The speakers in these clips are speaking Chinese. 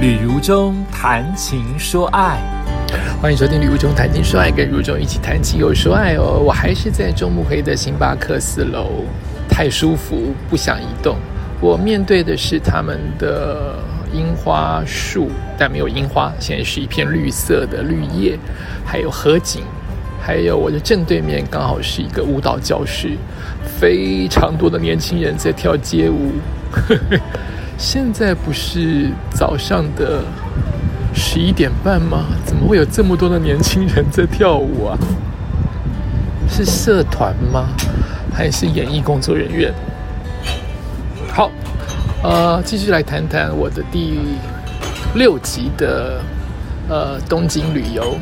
旅如中谈情说爱，欢迎收听《旅如中谈情说爱》，跟如中一起谈情又说爱哦。我还是在中目黑的星巴克四楼，太舒服，不想移动。我面对的是他们的樱花树，但没有樱花，现在是一片绿色的绿叶，还有河景，还有我的正对面刚好是一个舞蹈教室，非常多的年轻人在跳街舞。现在不是早上的十一点半吗？怎么会有这么多的年轻人在跳舞啊？是社团吗？还是演艺工作人员？好，呃，继续来谈谈我的第六集的呃东京旅游，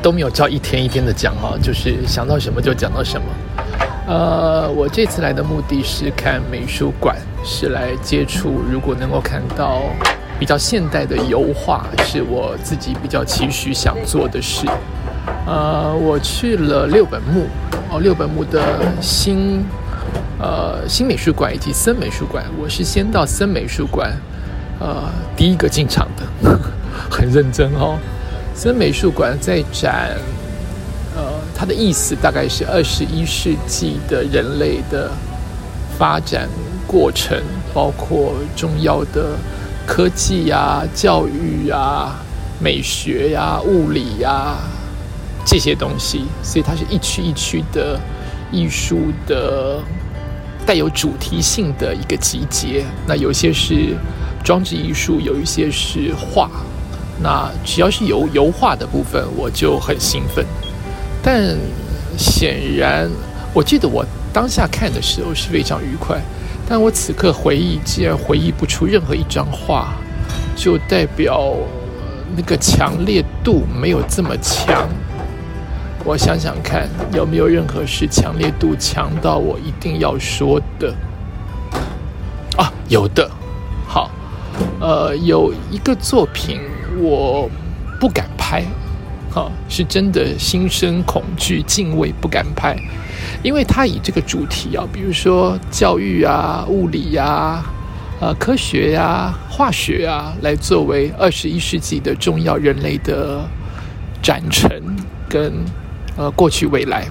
都没有照一天一天的讲哈，就是想到什么就讲到什么。呃，我这次来的目的是看美术馆，是来接触。如果能够看到比较现代的油画，是我自己比较期许想做的事。呃，我去了六本木，哦，六本木的新呃新美术馆以及森美术馆。我是先到森美术馆，呃，第一个进场的，很认真哦。森美术馆在展。它的意思大概是二十一世纪的人类的发展过程，包括重要的科技呀、教育呀、美学呀、物理呀这些东西，所以它是一区一区的艺术的带有主题性的一个集结。那有些是装置艺术，有一些是画。那只要是油油画的部分，我就很兴奋。但显然，我记得我当下看的时候是非常愉快。但我此刻回忆，既然回忆不出任何一张画，就代表那个强烈度没有这么强。我想想看，有没有任何是强烈度强到我一定要说的？啊，有的。好，呃，有一个作品我不敢拍。哈，是真的心生恐惧、敬畏，不敢拍，因为他以这个主题啊，比如说教育啊、物理呀、呃科学呀、化学啊，来作为二十一世纪的重要人类的展陈跟呃过去未来。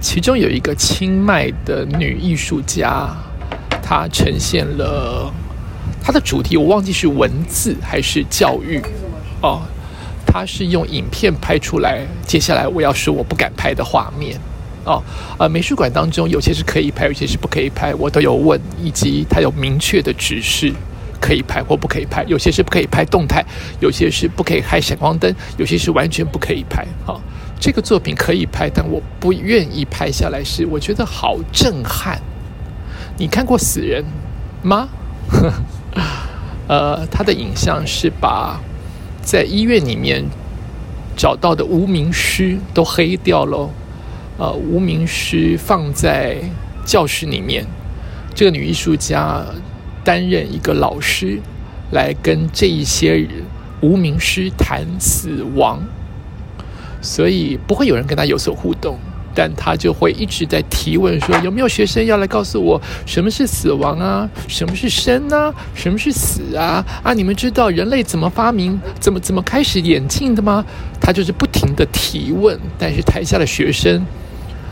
其中有一个清迈的女艺术家，她呈现了她的主题，我忘记是文字还是教育哦。他是用影片拍出来，接下来我要说我不敢拍的画面，哦，呃，美术馆当中有些是可以拍，有些是不可以拍，我都有问，以及他有明确的指示可以拍或不可以拍，有些是不可以拍动态，有些是不可以开闪光灯，有些是完全不可以拍。好，这个作品可以拍，但我不愿意拍下来，是我觉得好震撼。你看过死人吗？呃，他的影像是把。在医院里面找到的无名尸都黑掉了，呃，无名尸放在教室里面，这个女艺术家担任一个老师，来跟这一些无名尸谈死亡，所以不会有人跟她有所互动。但他就会一直在提问说：“有没有学生要来告诉我什么是死亡啊？什么是生啊？什么是死啊？啊，你们知道人类怎么发明、怎么怎么开始演进的吗？”他就是不停的提问，但是台下的学生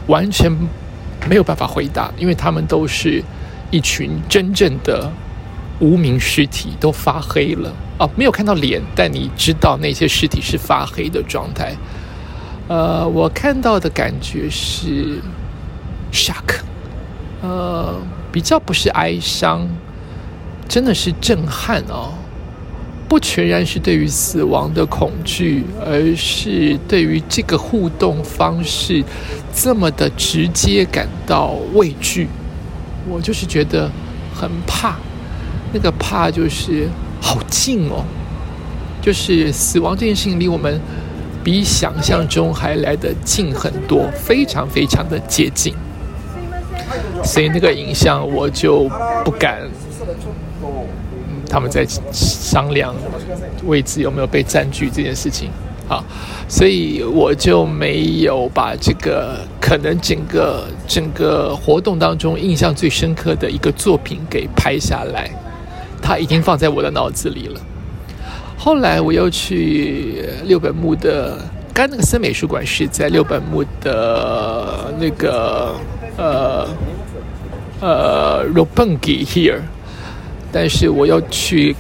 完全没有办法回答，因为他们都是一群真正的无名尸体，都发黑了啊，没有看到脸，但你知道那些尸体是发黑的状态。呃，我看到的感觉是 shock，呃，比较不是哀伤，真的是震撼哦。不全然是对于死亡的恐惧，而是对于这个互动方式这么的直接感到畏惧。我就是觉得很怕，那个怕就是好近哦，就是死亡这件事情离我们。比想象中还来得近很多，非常非常的接近，所以那个影像我就不敢。他们在商量位置有没有被占据这件事情，啊，所以我就没有把这个可能整个整个活动当中印象最深刻的一个作品给拍下来。它已经放在我的脑子里了。后来我又去六本木的，刚那个森美术馆是在六本木的那个呃呃 Robengi here，但是我又去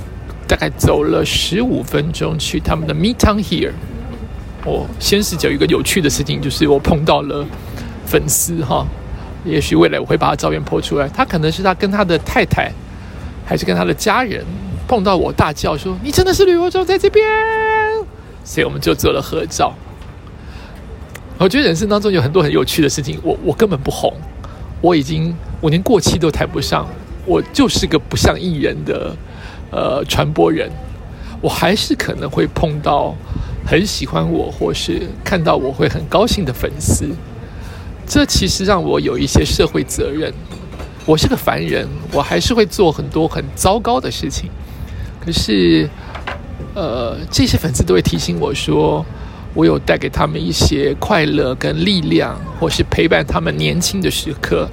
大概走了十五分钟去他们的 Midtown here。我先是有一个有趣的事情，就是我碰到了粉丝哈，也许未来我会把他照片拍出来。他可能是他跟他的太太，还是跟他的家人碰到我，大叫说：“你真的是旅游中在这边！”所以我们就做了合照。我觉得人生当中有很多很有趣的事情，我我根本不红，我已经我连过气都谈不上，我就是个不像艺人的呃传播人，我还是可能会碰到。很喜欢我，或是看到我会很高兴的粉丝，这其实让我有一些社会责任。我是个凡人，我还是会做很多很糟糕的事情。可是，呃，这些粉丝都会提醒我说，我有带给他们一些快乐跟力量，或是陪伴他们年轻的时刻，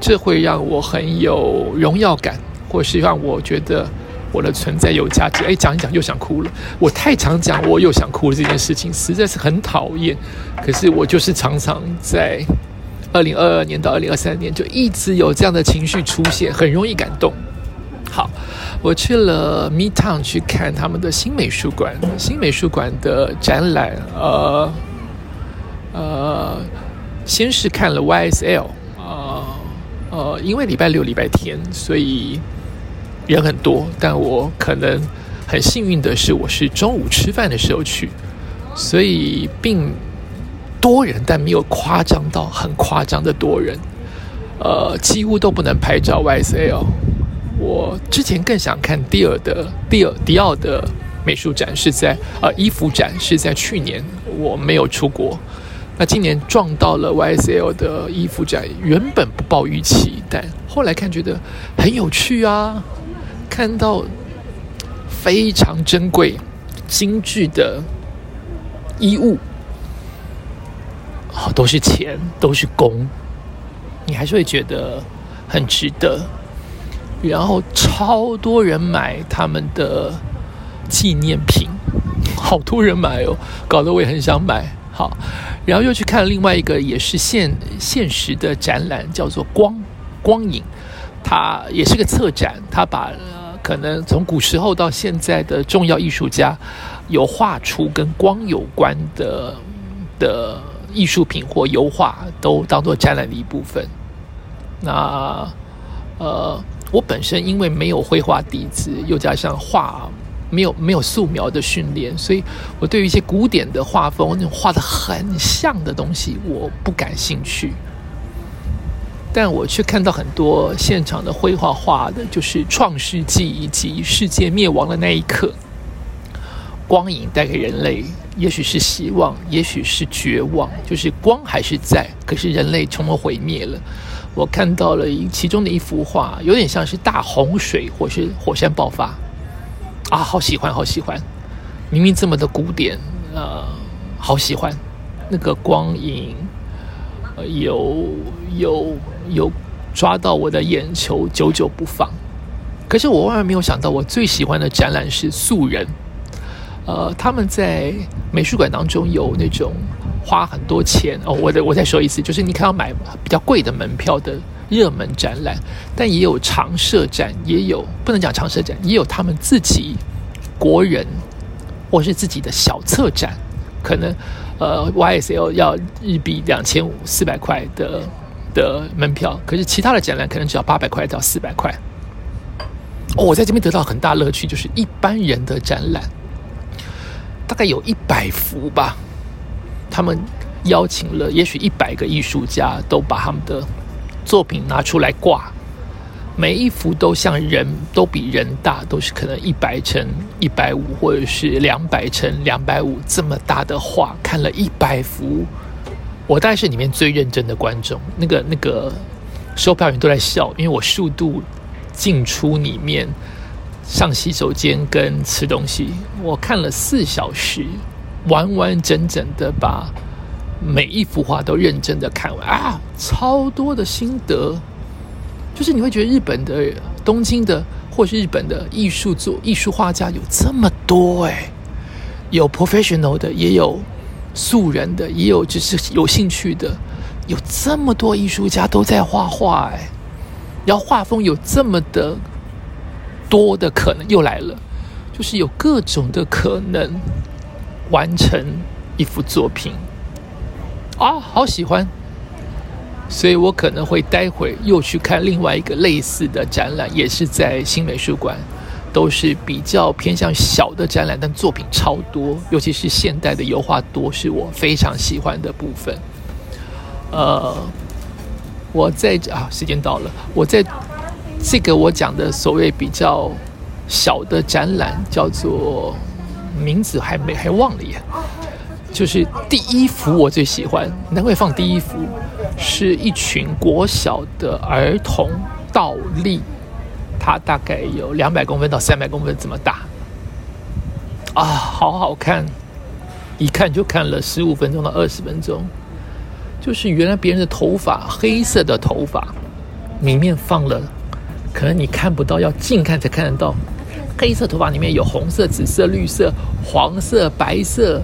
这会让我很有荣耀感，或是让我觉得。我的存在有价值，哎，讲一讲又想哭了。我太常讲我又想哭了这件事情，实在是很讨厌。可是我就是常常在二零二二年到二零二三年就一直有这样的情绪出现，很容易感动。好，我去了 Midtown 去看他们的新美术馆，新美术馆的展览，呃呃，先是看了 YSL，呃呃，因为礼拜六礼拜天，所以。人很多，但我可能很幸运的是，我是中午吃饭的时候去，所以并多人，但没有夸张到很夸张的多人。呃，几乎都不能拍照。YSL，我之前更想看迪尔的迪尔迪奥的美术展，是在呃衣服展是在去年，我没有出国。那今年撞到了 YSL 的衣服展，原本不抱预期，但后来看觉得很有趣啊。看到非常珍贵、精致的衣物，哦，都是钱，都是工，你还是会觉得很值得。然后超多人买他们的纪念品，好多人买哦，搞得我也很想买。好，然后又去看另外一个也是现现实的展览，叫做“光光影”，它也是个策展，它把。可能从古时候到现在的重要艺术家，有画出跟光有关的的艺术品或油画，都当做展览的一部分。那呃，我本身因为没有绘画底子，又加上画没有没有素描的训练，所以我对于一些古典的画风那种画的很像的东西，我不感兴趣。但我却看到很多现场的绘画画的，就是创世纪以及世界灭亡的那一刻，光影带给人类，也许是希望，也许是绝望，就是光还是在，可是人类全部毁灭了。我看到了一其中的一幅画，有点像是大洪水或是火山爆发，啊，好喜欢，好喜欢，明明这么的古典，呃，好喜欢那个光影，有有。有抓到我的眼球，久久不放。可是我万万没有想到，我最喜欢的展览是素人。呃，他们在美术馆当中有那种花很多钱哦。我的我再说一次，就是你可要买比较贵的门票的热门展览，但也有常设展，也有不能讲常设展，也有他们自己国人或是自己的小策展，可能呃 YSL 要日币两千五四百块的。的门票，可是其他的展览可能只要八百块到四百块。哦，我在这边得到很大乐趣，就是一般人的展览，大概有一百幅吧。他们邀请了也许一百个艺术家，都把他们的作品拿出来挂，每一幅都像人都比人大，都是可能一百乘一百五，或者是两百乘两百五这么大的画，看了一百幅。我大概是里面最认真的观众，那个那个售票员都在笑，因为我速度进出里面上洗手间跟吃东西，我看了四小时，完完整整的把每一幅画都认真的看完。啊，超多的心得，就是你会觉得日本的东京的或是日本的艺术作艺术画家有这么多哎，有 professional 的，也有素人的，也有只是有兴趣的，有这么多艺术家都在画画哎，然后画风有这么的多的可能又来了，就是有各种的可能完成一幅作品啊，好喜欢。所以我可能会待会又去看另外一个类似的展览，也是在新美术馆，都是比较偏向小的展览，但作品超多，尤其是现代的油画多，是我非常喜欢的部分。呃，我在啊，时间到了，我在这个我讲的所谓比较小的展览，叫做名字还没还忘了耶。就是第一幅我最喜欢，难怪放第一幅，是一群国小的儿童倒立，它大概有两百公分到三百公分这么大，啊，好好看，一看就看了十五分钟到二十分钟，就是原来别人的头发黑色的头发，里面放了，可能你看不到，要近看才看得到，黑色头发里面有红色、紫色、绿色、黄色、白色。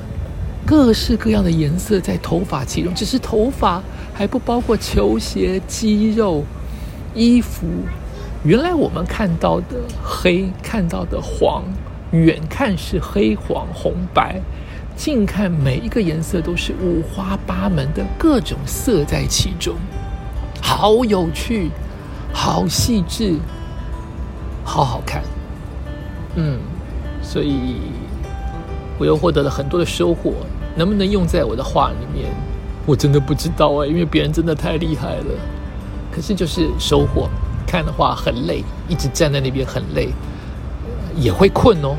各式各样的颜色在头发其中，只是头发还不包括球鞋、肌肉、衣服。原来我们看到的黑、看到的黄，远看是黑、黄、红、白，近看每一个颜色都是五花八门的各种色在其中，好有趣，好细致，好好看。嗯，所以我又获得了很多的收获。能不能用在我的画里面？我真的不知道哎，因为别人真的太厉害了。可是就是收获，看的话很累，一直站在那边很累，也会困哦。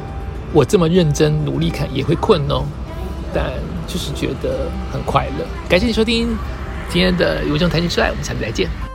我这么认真努力看也会困哦，但就是觉得很快乐。感谢你收听今天的《有种谈情说爱》，我们下次再见。